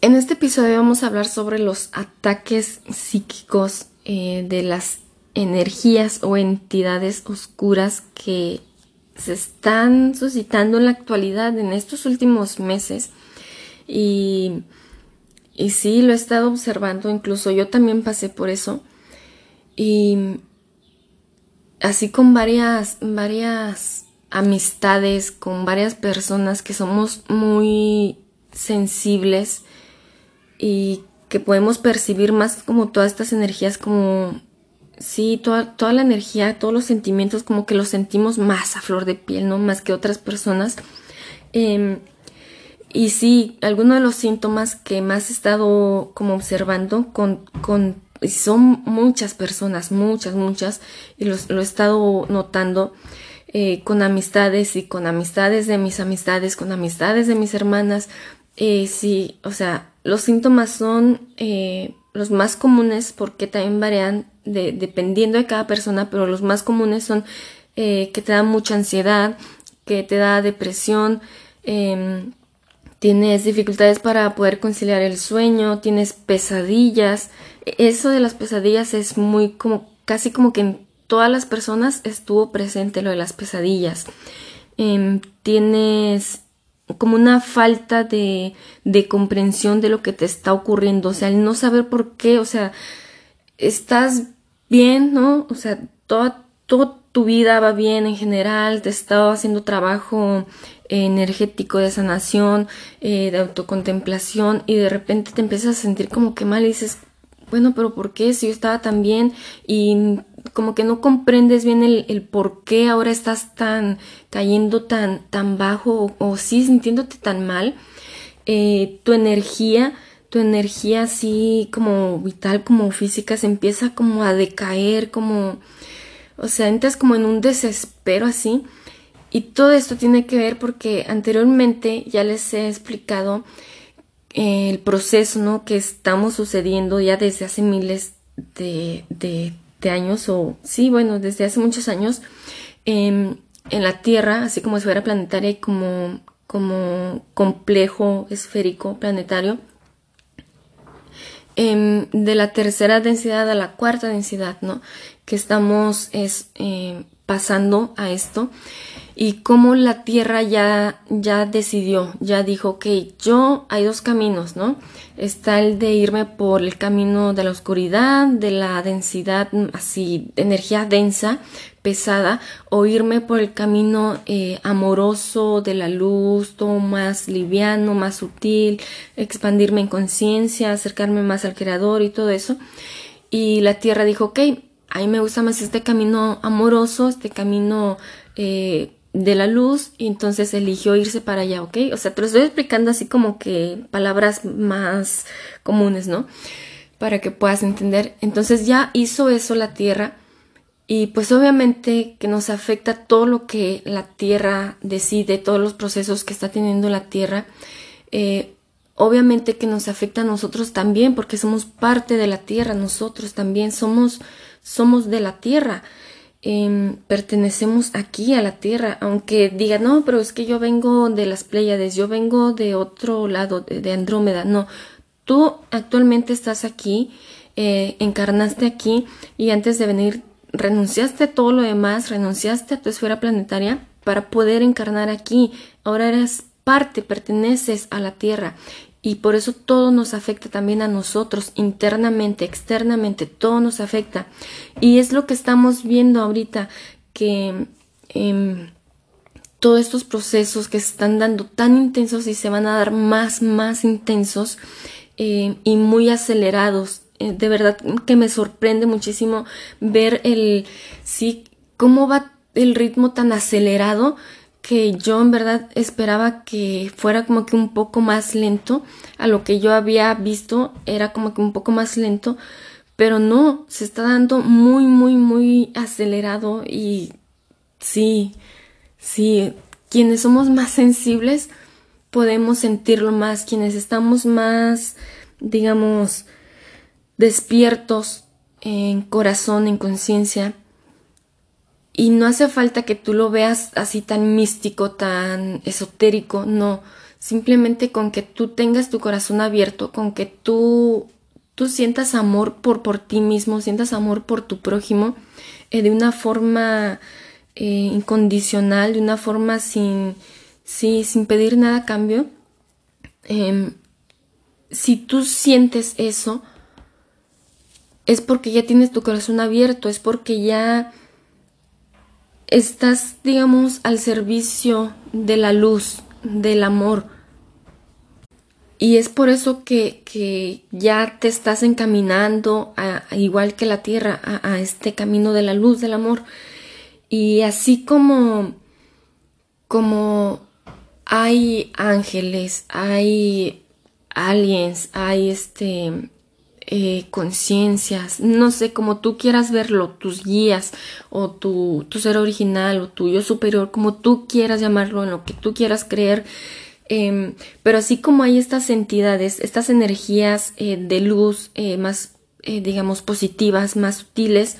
en este episodio vamos a hablar sobre los ataques psíquicos eh, de las energías o entidades oscuras que se están suscitando en la actualidad en estos últimos meses. Y, y sí, lo he estado observando, incluso yo también pasé por eso. Y así con varias, varias amistades, con varias personas que somos muy sensibles y que podemos percibir más como todas estas energías como sí, toda, toda la energía, todos los sentimientos como que los sentimos más a flor de piel, ¿no? Más que otras personas. Em, y sí, algunos de los síntomas que más he estado como observando con, con y son muchas personas, muchas, muchas, y los, lo he estado notando eh, con amistades y con amistades de mis amistades, con amistades de mis hermanas. Eh, sí, o sea, los síntomas son eh, los más comunes porque también varían de, dependiendo de cada persona, pero los más comunes son que te da mucha ansiedad, que te da depresión, em, tienes dificultades para poder conciliar el sueño, tienes pesadillas. Eso de las pesadillas es muy como casi como que en todas las personas estuvo presente lo de las pesadillas. Em, tienes como una falta de, de comprensión de lo que te está ocurriendo, o sea, el no saber por qué, o sea, estás bien, ¿no? O sea, toda, toda tu vida va bien en general, te estaba haciendo trabajo energético de sanación, eh, de autocontemplación y de repente te empiezas a sentir como que mal y dices, bueno, pero ¿por qué? Si yo estaba tan bien y como que no comprendes bien el, por qué ahora estás tan cayendo tan, tan bajo o, sí sintiéndote tan mal, eh, tu energía, tu energía así como vital, como física, se empieza como a decaer, como, o sea, entras como en un desespero así. Y todo esto tiene que ver porque anteriormente ya les he explicado eh, el proceso ¿no? que estamos sucediendo ya desde hace miles de, de años, o sí, bueno, desde hace muchos años, em, en la Tierra, así como esfera planetaria y como, como complejo esférico planetario, em, de la tercera densidad a la cuarta densidad, ¿no? Que estamos es, em, pasando a esto y cómo la Tierra ya, ya decidió, ya dijo, que yo hay dos caminos, ¿no? Está el de irme por el camino de la oscuridad, de la densidad, así, energía densa, pesada, o irme por el camino eh, amoroso de la luz, todo más liviano, más sutil, expandirme en conciencia, acercarme más al creador y todo eso. Y la Tierra dijo, ok, a mí me gusta más este camino amoroso, este camino eh, de la luz y entonces eligió irse para allá, ¿ok? O sea, te lo estoy explicando así como que palabras más comunes, ¿no? Para que puedas entender. Entonces ya hizo eso la Tierra y pues obviamente que nos afecta todo lo que la Tierra decide, todos los procesos que está teniendo la Tierra. Eh, obviamente que nos afecta a nosotros también porque somos parte de la Tierra, nosotros también somos, somos de la Tierra. Em, pertenecemos aquí a la Tierra, aunque diga, no, pero es que yo vengo de las Pléyades, yo vengo de otro lado, de, Andrómeda, no, tú actualmente estás aquí, eh, encarnaste aquí y antes de venir renunciaste a todo lo demás, renunciaste a tu esfera planetaria para poder encarnar aquí, ahora eres parte, perteneces a la Tierra y por eso todo nos afecta también a nosotros, internamente, externamente, todo nos afecta. Y es lo que estamos viendo ahorita, que em, todos estos procesos que se están dando tan intensos y se van a dar más, más intensos eh, y muy acelerados. Eh, de verdad que me sorprende muchísimo ver el, sí, cómo va el ritmo tan acelerado que yo en verdad esperaba que fuera como que un poco más lento a lo que yo había visto era como que un poco más lento pero no se está dando muy muy muy acelerado y sí sí quienes somos más sensibles podemos sentirlo más quienes estamos más digamos despiertos en corazón en conciencia y no hace falta que tú lo veas así tan místico, tan esotérico, no. simplemente con que tú tengas tu corazón abierto, con que tú, tú sientas amor por, por ti mismo, sientas amor por tu prójimo, eh, de una forma eh, incondicional, de una forma sin, sin pedir nada a cambio. Em, si tú sientes eso, es porque ya tienes tu corazón abierto, es porque ya estás, digamos, al servicio de la luz, del amor. Y es por eso que, ya te estás encaminando, igual que la tierra, a, a, este camino de la luz, del amor. Y así como, como hay ángeles, hay aliens, hay este eh, conciencias, no sé, como tú quieras verlo, tus guías o tu, tu, ser original o tu yo superior, como tú quieras llamarlo, en lo que tú quieras creer. Em, pero así como hay estas entidades, estas energías eh, de luz eh, más, digamos, positivas, más sutiles,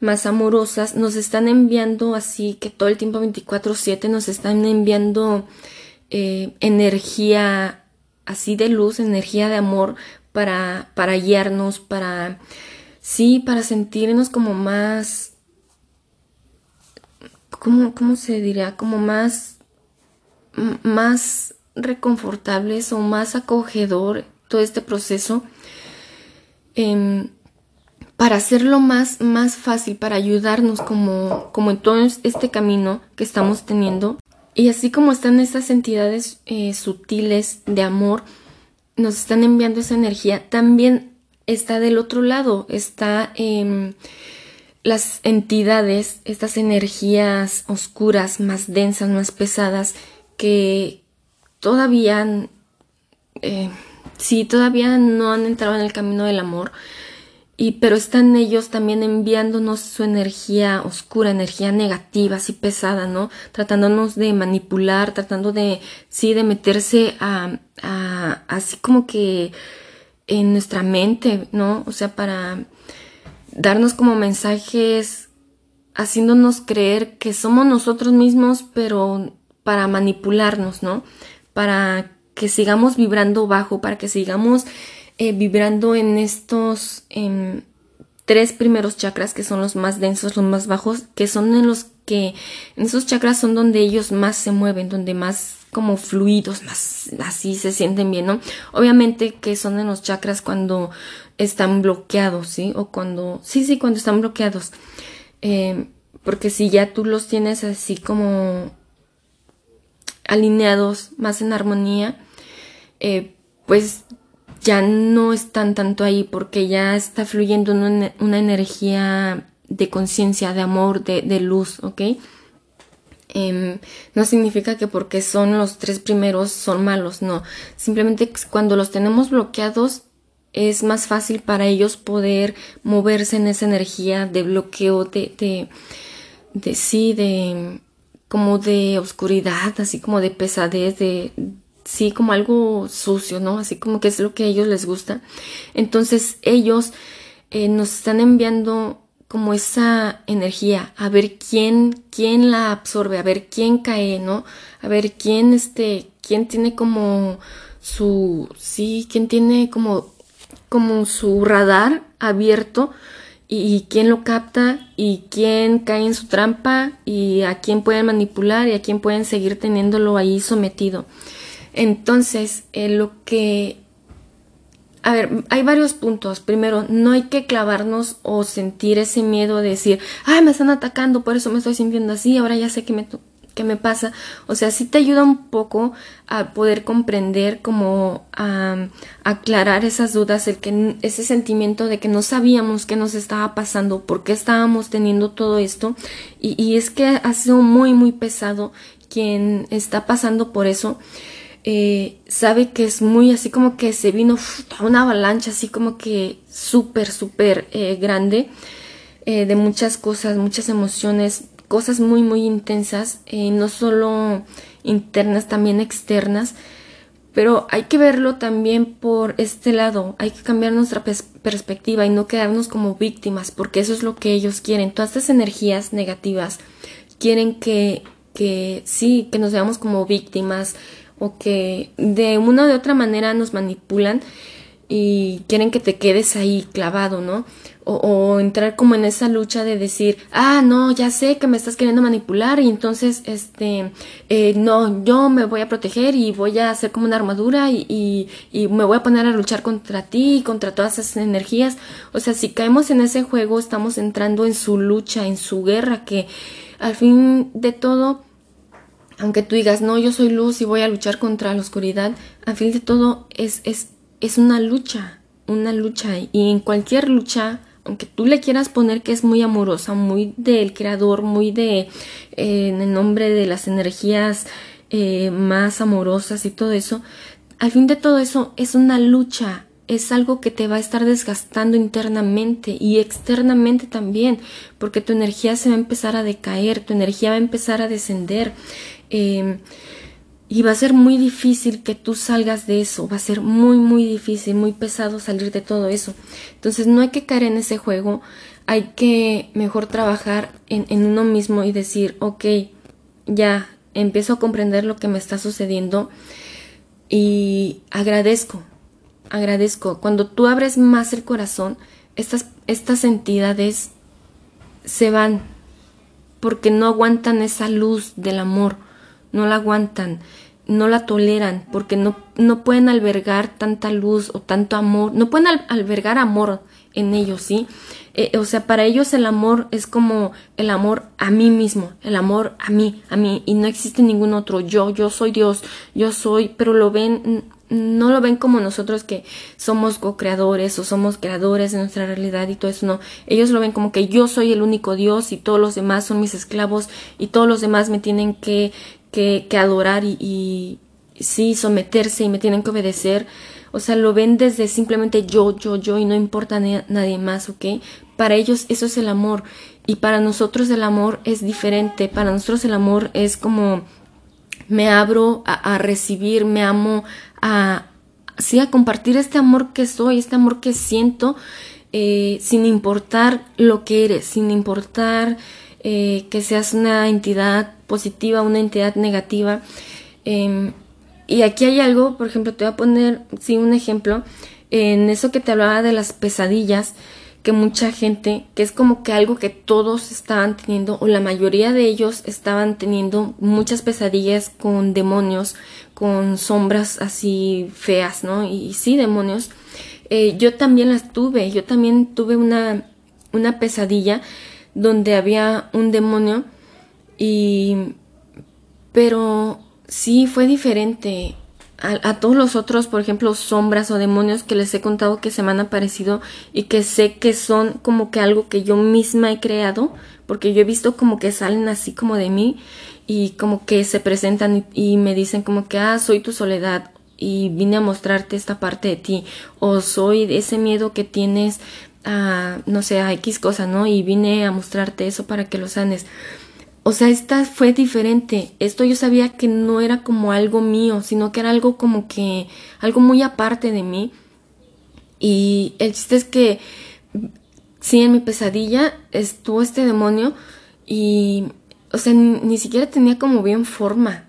más amorosas, nos están enviando así que todo el tiempo 24/7 nos están enviando energía así de luz, energía de amor para, para guiarnos, para, sí, para sentirnos como más, ¿cómo, cómo se diría? Como más, más reconfortables o más acogedor todo este proceso. Em, para hacerlo más, más fácil, para ayudarnos como, como en todo este camino que estamos teniendo. Y así como están estas entidades eh, sutiles de amor, nos están enviando esa energía, también está del otro lado, está eh, las entidades, estas energías oscuras, más densas, más pesadas, que todavía, eh, sí, todavía no han entrado en el camino del amor, y pero están ellos también enviándonos su energía oscura, energía negativa, así pesada, ¿no? Tratándonos de manipular, tratando de, sí, de meterse a, a así como que en nuestra mente, ¿no? O sea, para darnos como mensajes, haciéndonos creer que somos nosotros mismos, pero para manipularnos, ¿no? Para que sigamos vibrando bajo, para que sigamos eh, vibrando en estos tres primeros chakras que son los más densos, los más bajos, que son en los que en esos chakras son donde ellos más se mueven, donde más como fluidos, más así se sienten bien, ¿no? Obviamente que son en los chakras cuando están bloqueados, ¿sí? O cuando, sí, sí, cuando están bloqueados. Eh, porque si ya tú los tienes así como alineados, más en armonía, eh, pues ya no están tanto ahí porque ya está fluyendo una, energía de conciencia, de amor, de, de, luz, ¿ok? Em, no significa que porque son los tres primeros son malos, no. Simplemente cuando los tenemos bloqueados es más fácil para ellos poder moverse en esa energía de bloqueo, de, de, de sí, de como de oscuridad, así como de pesadez, de, sí, como algo sucio, ¿no? Así como que es lo que a ellos les gusta. Entonces ellos eh, nos están enviando como esa energía, a ver quién, quién la absorbe, a ver quién cae, ¿no? A ver quién, este, quién tiene como su, sí, quién tiene como, como su radar abierto y, y quién lo capta y quién cae en su trampa y a quién pueden manipular y a quién pueden seguir teniéndolo ahí sometido. Entonces, eh, lo que... A ver, hay varios puntos. Primero, no hay que clavarnos o sentir ese miedo de decir, ay, me están atacando, por eso me estoy sintiendo así, ahora ya sé qué me, qué me pasa. O sea, sí te ayuda un poco a poder comprender, como a, aclarar esas dudas, que ese sentimiento de que no sabíamos qué nos estaba pasando, por qué estábamos teniendo todo esto. Y es que ha sido muy, muy pesado quien está pasando por eso. Eh, sabe que es muy así como que se vino una avalancha así como que súper, súper eh, grande eh, de muchas cosas, muchas emociones, cosas muy, muy intensas, no solo internas, también externas. Pero hay que verlo también por este lado, hay que cambiar nuestra perspectiva y no quedarnos como víctimas, porque eso es lo que ellos quieren. Todas estas energías negativas quieren que, que sí, que nos veamos como víctimas, o que de una de otra manera nos manipulan y quieren que te quedes ahí clavado, ¿no? O, entrar como en esa lucha de decir, ah, no, ya sé que me estás queriendo manipular y entonces, este, eh, no, yo me voy a proteger y voy a hacer como una armadura y, y, me voy a poner a luchar contra ti y contra todas esas energías. O sea, si caemos en ese juego, estamos entrando en su lucha, en su guerra, que al fin de todo, aunque tú digas, no, yo soy luz y voy a luchar contra la oscuridad, al fin de todo es, es, es una lucha, una lucha. Y en cualquier lucha, aunque tú le quieras poner que es muy amorosa, muy del creador, muy de, eh, en el nombre de las energías eh, más amorosas y todo eso, al fin de todo eso es una lucha, es algo que te va a estar desgastando internamente y externamente también, porque tu energía se va a empezar a decaer, tu energía va a empezar a descender. Eh, y va a ser muy difícil que tú salgas de eso, va a ser muy, muy difícil, muy pesado salir de todo eso. Entonces no hay que caer en ese juego, hay que mejor trabajar en, en uno mismo y decir, ok, ya empiezo a comprender lo que me está sucediendo y agradezco, agradezco. Cuando tú abres más el corazón, estas, estas entidades se van porque no aguantan esa luz del amor, no la aguantan no la toleran porque no, no pueden albergar tanta luz o tanto amor, no pueden albergar amor en ellos, ¿sí? Eh, o sea, para ellos el amor es como el amor a mí mismo, el amor a mí, a mí, y no existe ningún otro yo, yo soy Dios, yo soy, pero lo ven, no lo ven como nosotros que somos co-creadores o somos creadores de nuestra realidad y todo eso, no, ellos lo ven como que yo soy el único Dios y todos los demás son mis esclavos y todos los demás me tienen que, que, adorar y, sí someterse y me tienen que obedecer. O sea, lo ven desde simplemente yo, yo, yo y no importa nadie más, ¿ok? Para ellos eso es el amor y para nosotros el amor es diferente. Para nosotros el amor es como me abro a, recibir, me amo a, sí, a compartir este amor que soy, este amor que siento, eh, sin importar lo que eres, sin importar eh, que seas una entidad positiva, una entidad negativa. Em, y aquí hay algo, por ejemplo, te voy a poner, sí, un ejemplo, en eso que te hablaba de las pesadillas, que mucha gente, que es como que algo que todos estaban teniendo, o la mayoría de ellos estaban teniendo muchas pesadillas con demonios, con sombras así feas, ¿no? Y, sí, demonios. Eh, yo también las tuve, yo también tuve una, una pesadilla donde había un demonio y pero sí fue diferente a, todos los otros, por ejemplo, sombras o demonios que les he contado que se me han aparecido y que sé que son como que algo que yo misma he creado, porque yo he visto como que salen así como de mí y como que se presentan y, y me dicen como que, ah, soy tu soledad y vine a mostrarte esta parte de ti, o soy ese miedo que tienes a, no sé, a X cosa, ¿no? Y vine a mostrarte eso para que lo sanes. O sea, esta fue diferente. Esto yo sabía que no era como algo mío, sino que era algo como que, algo muy aparte de mí. Y el chiste es que, sí, en mi pesadilla estuvo este demonio y, o sea, ni, siquiera tenía como bien forma.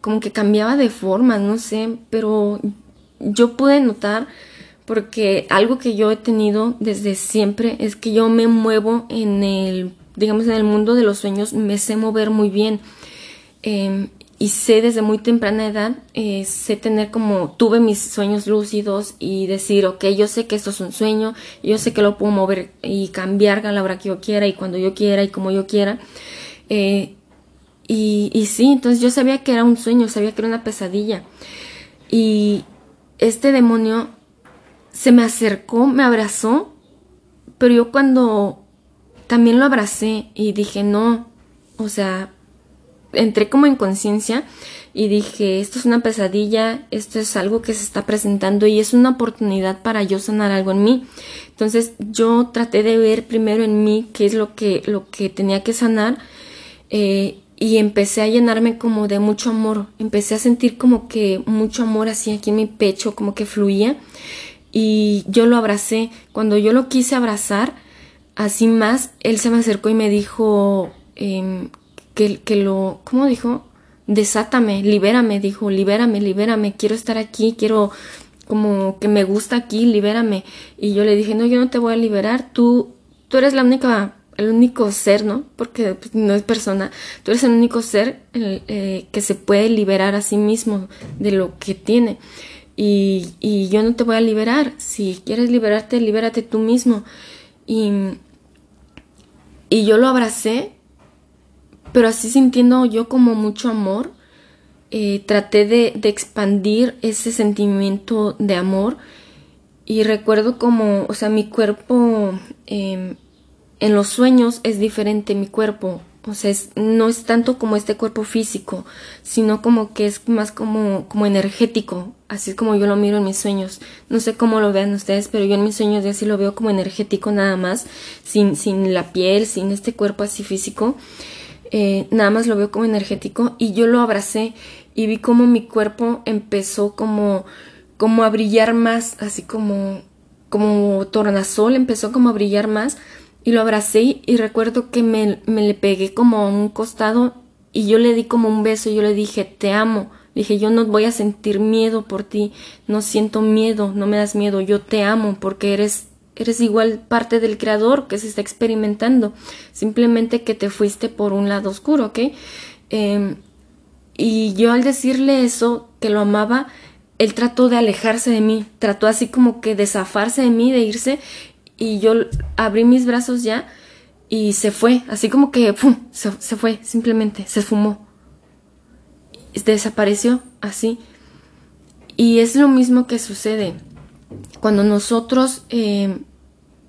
Como que cambiaba de forma, no sé, pero yo pude notar porque algo que yo he tenido desde siempre es que yo me muevo en el, digamos, en el mundo de los sueños, me sé mover muy bien. Em, y sé desde muy temprana edad, eh, sé tener como, tuve mis sueños lúcidos y decir, ok, yo sé que esto es un sueño, yo sé que lo puedo mover y cambiar a la hora que yo quiera y cuando yo quiera y como yo quiera. Eh, y, y sí, entonces yo sabía que era un sueño, sabía que era una pesadilla. Y este demonio se me acercó, me abrazó, pero yo cuando también lo abracé y dije, no, o sea, entré como en conciencia y dije, esto es una pesadilla, esto es algo que se está presentando y es una oportunidad para yo sanar algo en mí. Entonces yo traté de ver primero en mí qué es lo que, lo que tenía que sanar eh, y empecé a llenarme como de mucho amor, empecé a sentir como que mucho amor así aquí en mi pecho, como que fluía y yo lo abracé. Cuando yo lo quise abrazar, así más, él se me acercó y me dijo em, que, que, lo, ¿cómo dijo? desátame, libérame, dijo, libérame, libérame, quiero estar aquí, quiero como que me gusta aquí, libérame. Y yo le dije, no, yo no te voy a liberar, tú, tú eres la única, el único ser, ¿no? Porque pues, no es persona, tú eres el único ser eh, que se puede liberar a sí mismo de lo que tiene. Y, y yo no te voy a liberar, si quieres liberarte, libérate tú mismo. Y, y yo lo abracé, pero así sintiendo yo como mucho amor eh, traté de, expandir ese sentimiento de amor y recuerdo como, o sea, mi cuerpo em, en los sueños es diferente, mi cuerpo, o sea, no es tanto como este cuerpo físico, sino como que es más como, como energético, así es como yo lo miro en mis sueños. No sé cómo lo vean ustedes, pero yo en mis sueños ya sí lo veo como energético nada más, sin, sin la piel, sin este cuerpo así físico. Eh, nada más lo veo como energético y yo lo abracé y vi como mi cuerpo empezó como, como a brillar más, así como, como tornasol, empezó como a brillar más y lo abracé y recuerdo que me, me le pegué como a un costado y yo le di como un beso y yo le dije, te amo. Dije, yo no voy a sentir miedo por ti, no siento miedo, no me das miedo, yo te amo porque eres eres igual parte del creador que se está experimentando, simplemente que te fuiste por un lado oscuro, ¿ok? Em, y yo al decirle eso, que lo amaba, él trató de alejarse de mí, trató así como que de zafarse de mí, de irse, y yo abrí mis brazos ya y se fue, así como que ¡pum! Se, fue, simplemente, se fumó, desapareció así. Y es lo mismo que sucede cuando nosotros eh,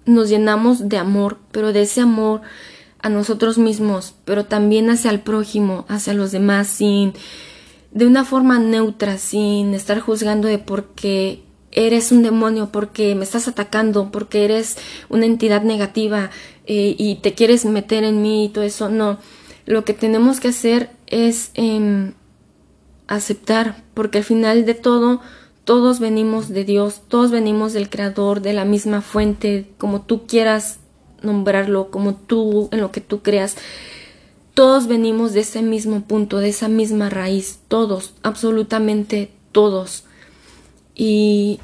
nos llenamos de amor, pero de ese amor a nosotros mismos, pero también hacia el prójimo, hacia los demás, sin de una forma neutra, sin estar juzgando de por qué eres un demonio, porque me estás atacando, porque eres una entidad negativa eh, y te quieres meter en mí y todo eso. No, lo que tenemos que hacer es em, aceptar, porque al final de todo todos venimos de Dios, todos venimos del Creador, de la misma fuente, como tú quieras nombrarlo, como tú, en lo que tú creas. Todos venimos de ese mismo punto, de esa misma raíz, todos, absolutamente todos. Y,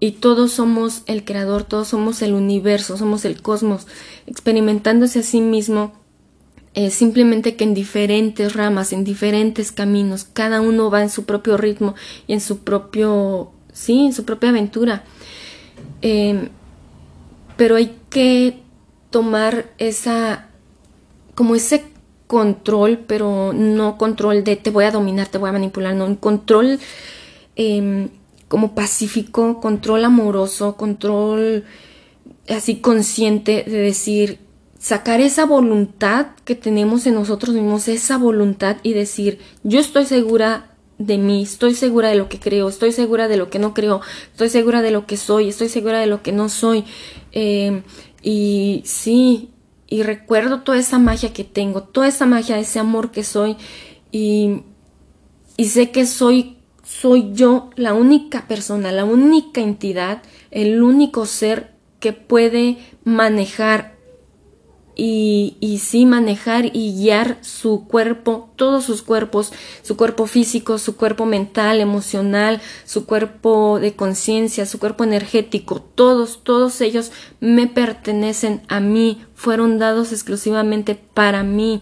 y todos somos el creador, todos somos el universo, somos el cosmos, experimentándose a sí mismo eh, simplemente que en diferentes ramas, en diferentes caminos, cada uno va en su propio ritmo y en su propio, sí, en su propia aventura. Em, pero hay que tomar esa, como ese control, pero no control de te voy a dominar, te voy a manipular, no, un control em, como pacífico, control amoroso, control así consciente de decir, sacar esa voluntad que tenemos en nosotros mismos, esa voluntad y decir, yo estoy segura de mí, estoy segura de lo que creo, estoy segura de lo que no creo, estoy segura de lo que soy, estoy segura de lo que no soy. Eh, y sí, y recuerdo toda esa magia que tengo, toda esa magia, ese amor que soy y, y sé que soy, soy yo la única persona, la única entidad, el único ser que puede manejar y, y sí manejar y guiar su cuerpo, todos sus cuerpos, su cuerpo físico, su cuerpo mental, emocional, su cuerpo de conciencia, su cuerpo energético, todos, todos ellos me pertenecen a mí, fueron dados exclusivamente para mí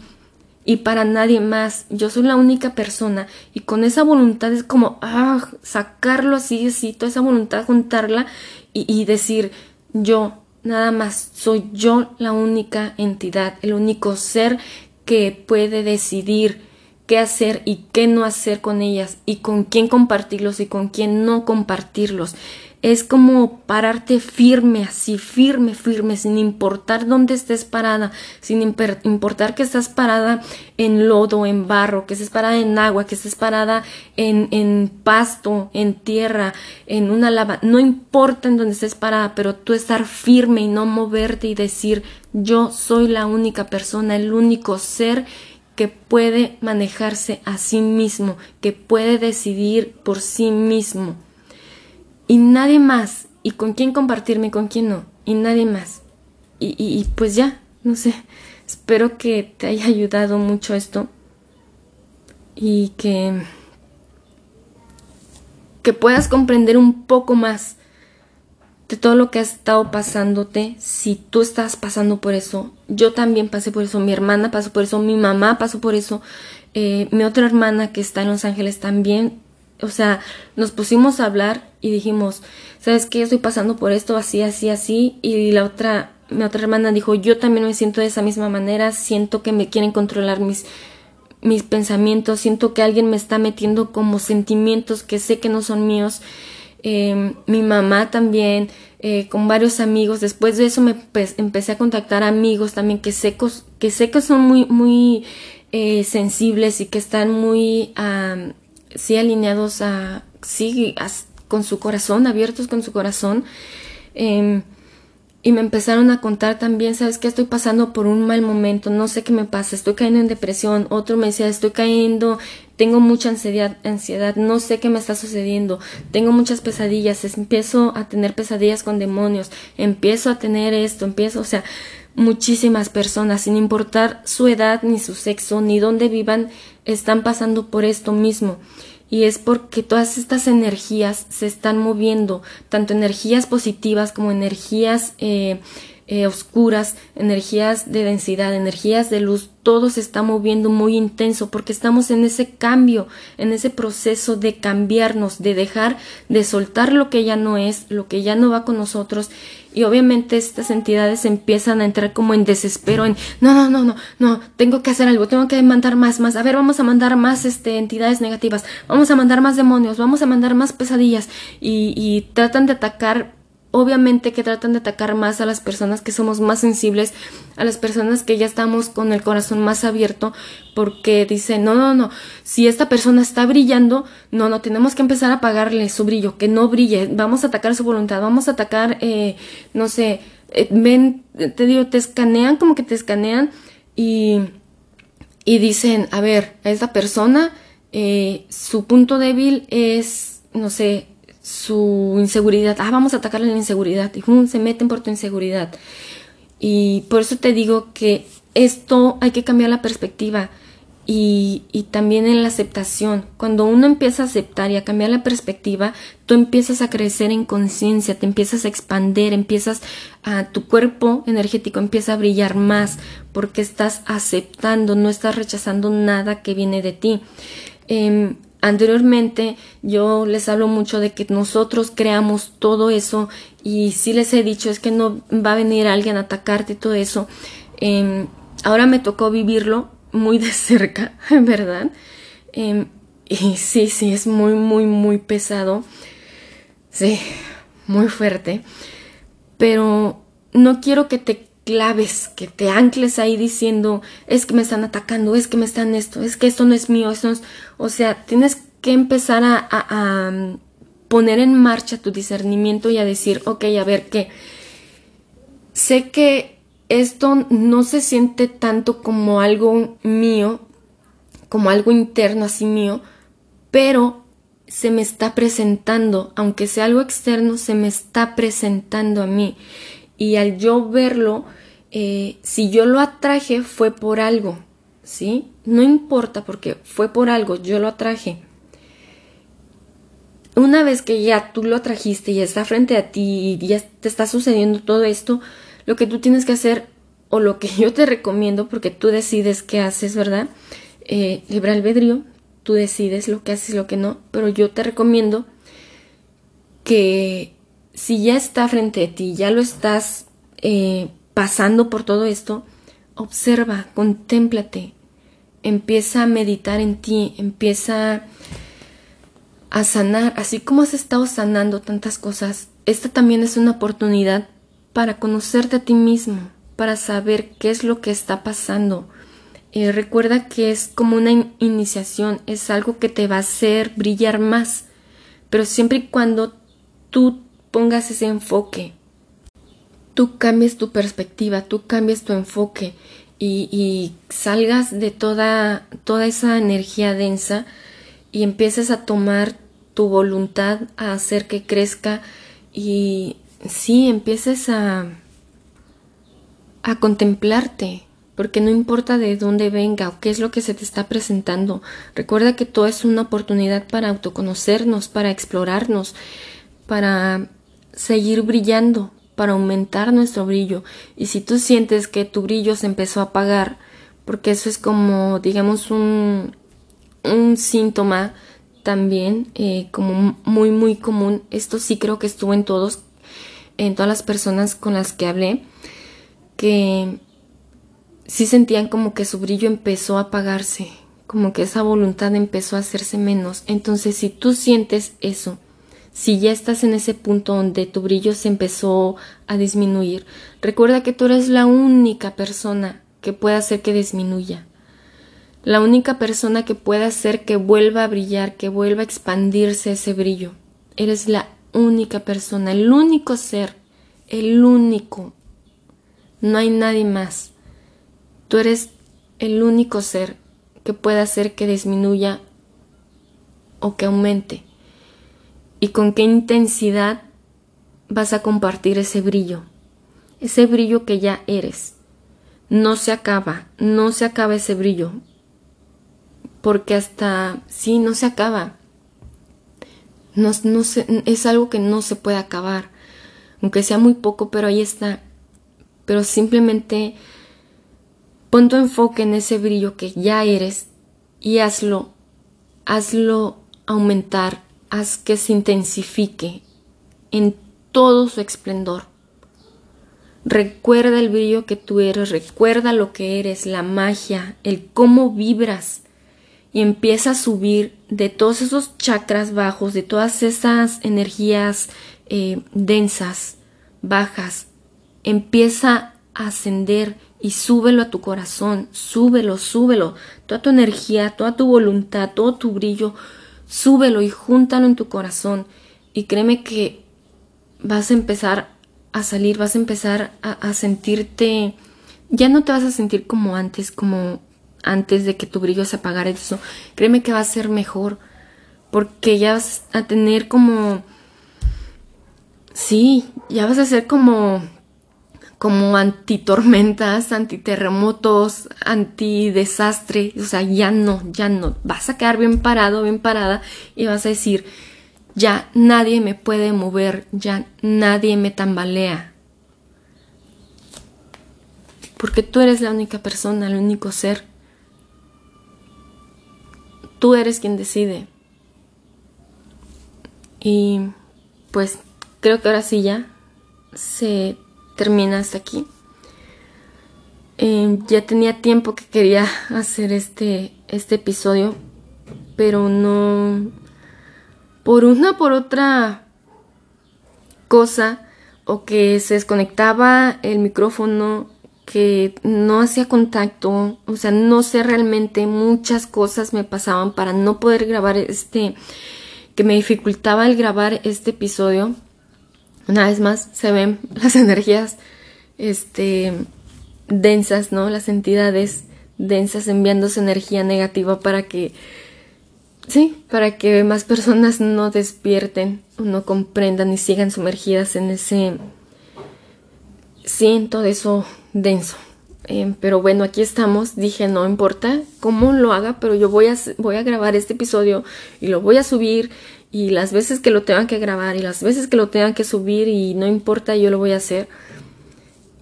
y para nadie más. Yo soy la única persona y con esa voluntad es como ah, sacarlo así, así, toda esa voluntad, juntarla y, y decir yo Nada más soy yo la única entidad, el único ser que puede decidir qué hacer y qué no hacer con ellas y con quién compartirlos y con quién no compartirlos es como pararte firme, así, firme, firme, sin importar dónde estés parada, sin importar que estás parada en lodo, en barro, que estés parada en agua, que estés parada en, en pasto, en tierra, en una lava, no importa en dónde estés parada, pero tú estar firme y no moverte y decir, yo soy la única persona, el único ser que puede manejarse a sí mismo, que puede decidir por sí mismo y nadie más. Y con quién compartirme y con quién no. Y nadie más. Y, pues ya, no sé. Espero que te haya ayudado mucho esto. y que que puedas comprender un poco más de todo lo que ha estado pasándote, si tú estás pasando por eso, yo también pasé por eso, mi hermana pasó por eso, mi mamá pasó por eso, eh, mi otra hermana que está en Los Ángeles también, o sea, nos pusimos a hablar y dijimos, ¿sabes qué? Estoy pasando por esto, así, así, así, y la otra, mi otra hermana dijo, yo también me siento de esa misma manera, siento que me quieren controlar mis mis pensamientos, siento que alguien me está metiendo como sentimientos que sé que no son míos Em, mi mamá también, eh, con varios amigos. Después de eso me empecé a contactar amigos también que sé, que, sé que son muy, muy eh, sensibles y que están muy, sí, alineados a, sí, con su corazón, abiertos con su corazón. Em, y me empezaron a contar también, sabes que estoy pasando por un mal momento, no sé qué me pasa, estoy cayendo en depresión, otro me decía, estoy cayendo, tengo mucha ansiedad, ansiedad, no sé qué me está sucediendo, tengo muchas pesadillas, empiezo a tener pesadillas con demonios, empiezo a tener esto, empiezo, o sea, muchísimas personas, sin importar su edad, ni su sexo, ni dónde vivan, están pasando por esto mismo y es porque todas estas energías se están moviendo, tanto energías positivas como energías eh, eh, oscuras, energías de densidad, energías de luz, todo se está moviendo muy intenso porque estamos en ese cambio, en ese proceso de cambiarnos, de dejar de soltar lo que ya no es, lo que ya no va con nosotros. Y obviamente estas entidades empiezan a entrar como en desespero, en no, no, no, no, no, tengo que hacer algo, tengo que mandar más, más, a ver, vamos a mandar más este, entidades negativas, vamos a mandar más demonios, vamos a mandar más pesadillas y, y tratan de atacar obviamente que tratan de atacar más a las personas que somos más sensibles, a las personas que ya estamos con el corazón más abierto, porque dicen, no, no, no, si esta persona está brillando, no, no, tenemos que empezar a apagarle su brillo, que no brille, vamos a atacar su voluntad, vamos a atacar, eh, no sé, eh, ven, te digo, te escanean como que te escanean y, y dicen, a ver, a esta persona, eh, su punto débil es, no sé, su inseguridad. Ah, vamos a atacarle la inseguridad. Y se meten por tu inseguridad. Y por eso te digo que esto hay que cambiar la perspectiva. Y, y, también en la aceptación. Cuando uno empieza a aceptar y a cambiar la perspectiva, tú empiezas a crecer en conciencia, te empiezas a expander, empiezas a tu cuerpo energético empieza a brillar más porque estás aceptando, no estás rechazando nada que viene de ti. Em, Anteriormente yo les hablo mucho de que nosotros creamos todo eso y si les he dicho es que no va a venir alguien a atacarte y todo eso. Em, ahora me tocó vivirlo muy de cerca, ¿verdad? Em, y sí, sí, es muy, muy, muy pesado. Sí, muy fuerte. Pero no quiero que te claves, que te ancles ahí diciendo, es que me están atacando, es que me están esto, es que esto no es mío, esto. O sea, tienes que empezar a, mm, poner en marcha tu discernimiento y a decir, ok, a ver qué. Sé que esto no se siente tanto como algo mío, como algo interno así mío, pero se me está presentando, aunque sea algo externo, se me está presentando a mí y al yo verlo, eh, si yo lo atraje fue por algo, ¿sí? No importa porque fue por algo, yo lo atraje. Una vez que ya tú lo atrajiste y está frente a ti y ya te está sucediendo todo esto, lo que tú tienes que hacer o lo que yo te recomiendo, porque tú decides qué haces, ¿verdad? Eh, libre albedrío, tú decides lo que haces lo que no, pero yo te recomiendo que si ya está frente a ti, ya lo estás eh, pasando por todo esto, observa, contémplate, empieza a meditar en ti, empieza a sanar, así como has estado sanando tantas cosas, esta también es una oportunidad para conocerte a ti mismo, para saber qué es lo que está pasando. Eh, recuerda que es como una iniciación, es algo que te va a hacer brillar más, pero siempre y cuando tú pongas ese enfoque, tú cambies tu perspectiva, tú cambies tu enfoque y, salgas de toda, toda esa energía densa y empieces a tomar tu voluntad a hacer que crezca y sí, empieces a, a contemplarte, porque no importa de dónde venga o qué es lo que se te está presentando, recuerda que todo es una oportunidad para autoconocernos, para explorarnos, para seguir brillando, para aumentar nuestro brillo. Y si tú sientes que tu brillo se empezó a apagar, porque eso es como, digamos, un, un síntoma también eh, como muy, muy común. Esto sí creo que estuvo en todos, en todas las personas con las que hablé, que sí sentían como que su brillo empezó a apagarse, como que esa voluntad empezó a hacerse menos. Entonces, si tú sientes eso, si ya estás en ese punto donde tu brillo se empezó a disminuir, recuerda que tú eres la única persona que puede hacer que disminuya. La única persona que puede hacer que vuelva a brillar, que vuelva a expandirse ese brillo. Eres la única persona, el único ser, el único. No hay nadie más. Tú eres el único ser que puede hacer que disminuya o que aumente y con qué intensidad vas a compartir ese brillo, ese brillo que ya eres. No se acaba, no se acaba ese brillo, porque hasta, sí, no se acaba. No, es algo que no se puede acabar, aunque sea muy poco, pero ahí está. Pero simplemente pon tu enfoque en ese brillo que ya eres y hazlo, hazlo aumentar haz que se intensifique en todo su esplendor. Recuerda el brillo que tú eres, recuerda lo que eres, la magia, el cómo vibras y empieza a subir de todos esos chakras bajos, de todas esas energías eh, densas, bajas, empieza a ascender y súbelo a tu corazón, súbelo, súbelo, toda tu energía, toda tu voluntad, todo tu brillo, súbelo y júntalo en tu corazón. Y créeme que vas a empezar a salir, vas a empezar a, sentirte, ya no te vas a sentir como antes, como antes de que tu brillo se apagara eso, créeme que va a ser mejor, porque ya vas a tener como, sí, ya vas a ser como como antitormentas, antiterremotos, antidesastre, o sea, ya no, ya no, vas a quedar bien parado, bien parada y vas a decir, ya nadie me puede mover, ya nadie me tambalea. Porque tú eres la única persona, el único ser. Tú eres quien decide. Y pues creo que ahora sí ya se termina hasta aquí. Eh, ya tenía tiempo que quería hacer este, este episodio, pero no, por una por otra cosa, o que se desconectaba el micrófono, que no hacía contacto, o sea, no sé realmente, muchas cosas me pasaban para no poder grabar este, que me dificultaba el grabar este episodio. Una vez más se ven las energías este, densas, ¿no? Las entidades densas enviando su energía negativa para que, sí, para que más personas no despierten, no comprendan y sigan sumergidas en ese, sí, en todo eso denso. Eh, pero bueno, aquí estamos. Dije, no importa cómo lo haga, pero yo voy a, voy a grabar este episodio y lo voy a subir y las veces que lo tengan que grabar y las veces que lo tengan que subir y no importa, yo lo voy a hacer.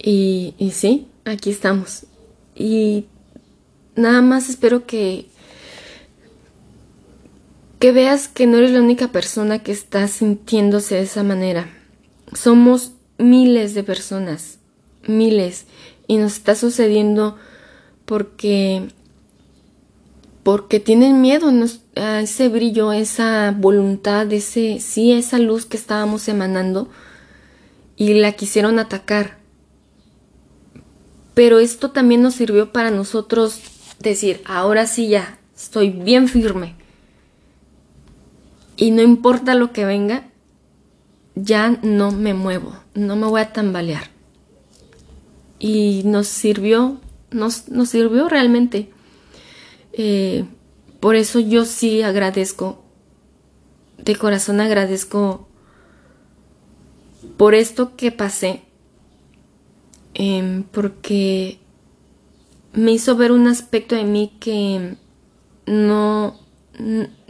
Y, y sí, aquí estamos. Y nada más espero que que veas que no eres la única persona que está sintiéndose de esa manera. Somos miles de personas, miles, y nos está sucediendo porque porque tienen miedo a ese brillo, esa voluntad, ese sí, esa luz que estábamos emanando y la quisieron atacar. Pero esto también nos sirvió para nosotros decir, ahora sí ya, estoy bien firme. Y no importa lo que venga, ya no me muevo, no me voy a tambalear. Y nos sirvió, nos, nos sirvió realmente. Eh, por eso yo sí agradezco, de corazón agradezco por esto que pasé, em, porque me hizo ver un aspecto de mí que no,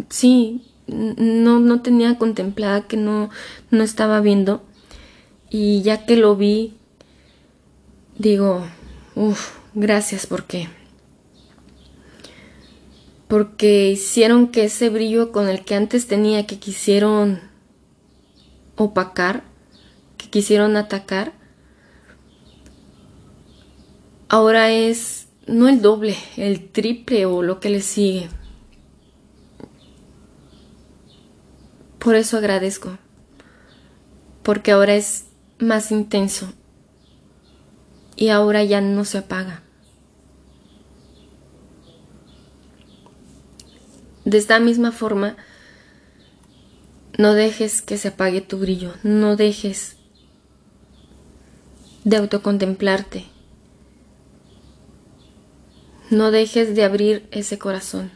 sí, no, no tenía contemplada, que no, no estaba viendo. Y ya que lo vi, digo, uff, gracias porque porque hicieron que ese brillo con el que antes tenía que quisieron opacar, que quisieron atacar, ahora es no el doble, el triple o lo que le sigue. Por eso agradezco, porque ahora es más intenso y ahora ya no se apaga. De esta misma forma, no dejes que se apague tu brillo, no dejes de autocontemplarte, no dejes de abrir ese corazón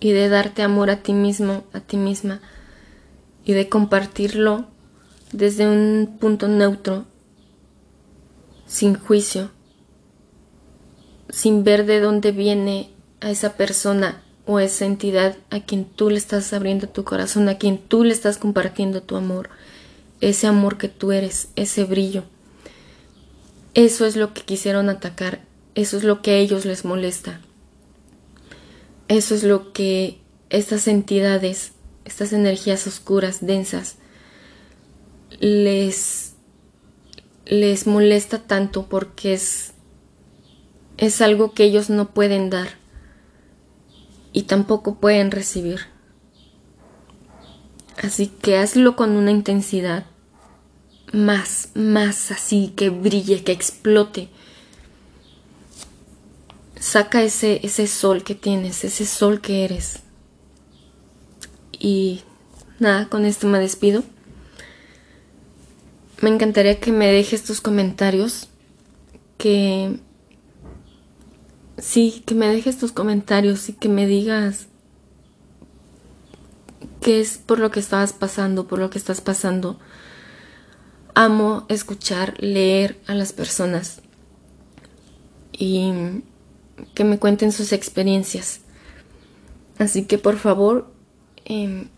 y de darte amor a ti mismo, a ti misma, y de compartirlo desde un punto neutro, sin juicio sin ver de dónde viene a esa persona o esa entidad a quien tú le estás abriendo tu corazón, a quien tú le estás compartiendo tu amor, ese amor que tú eres, ese brillo. Eso es lo que quisieron atacar, eso es lo que a ellos les molesta. Eso es lo que estas entidades, estas energías oscuras, densas, les, les molesta tanto porque es es algo que ellos no pueden dar y tampoco pueden recibir. Así que hazlo con una intensidad más, más así, que brille, que explote. Saca ese, ese sol que tienes, ese sol que eres. Y nada, con esto me despido. Me encantaría que me dejes tus comentarios, que sí, que me dejes tus comentarios y que me digas qué es por lo que estabas pasando, por lo que estás pasando. Amo escuchar, leer a las personas y que me cuenten sus experiencias. Así que por favor, em,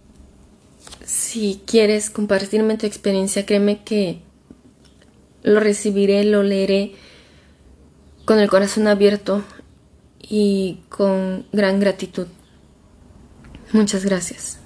si quieres compartirme tu experiencia, créeme que lo recibiré, lo leeré con el corazón abierto y con gran gratitud. Muchas gracias.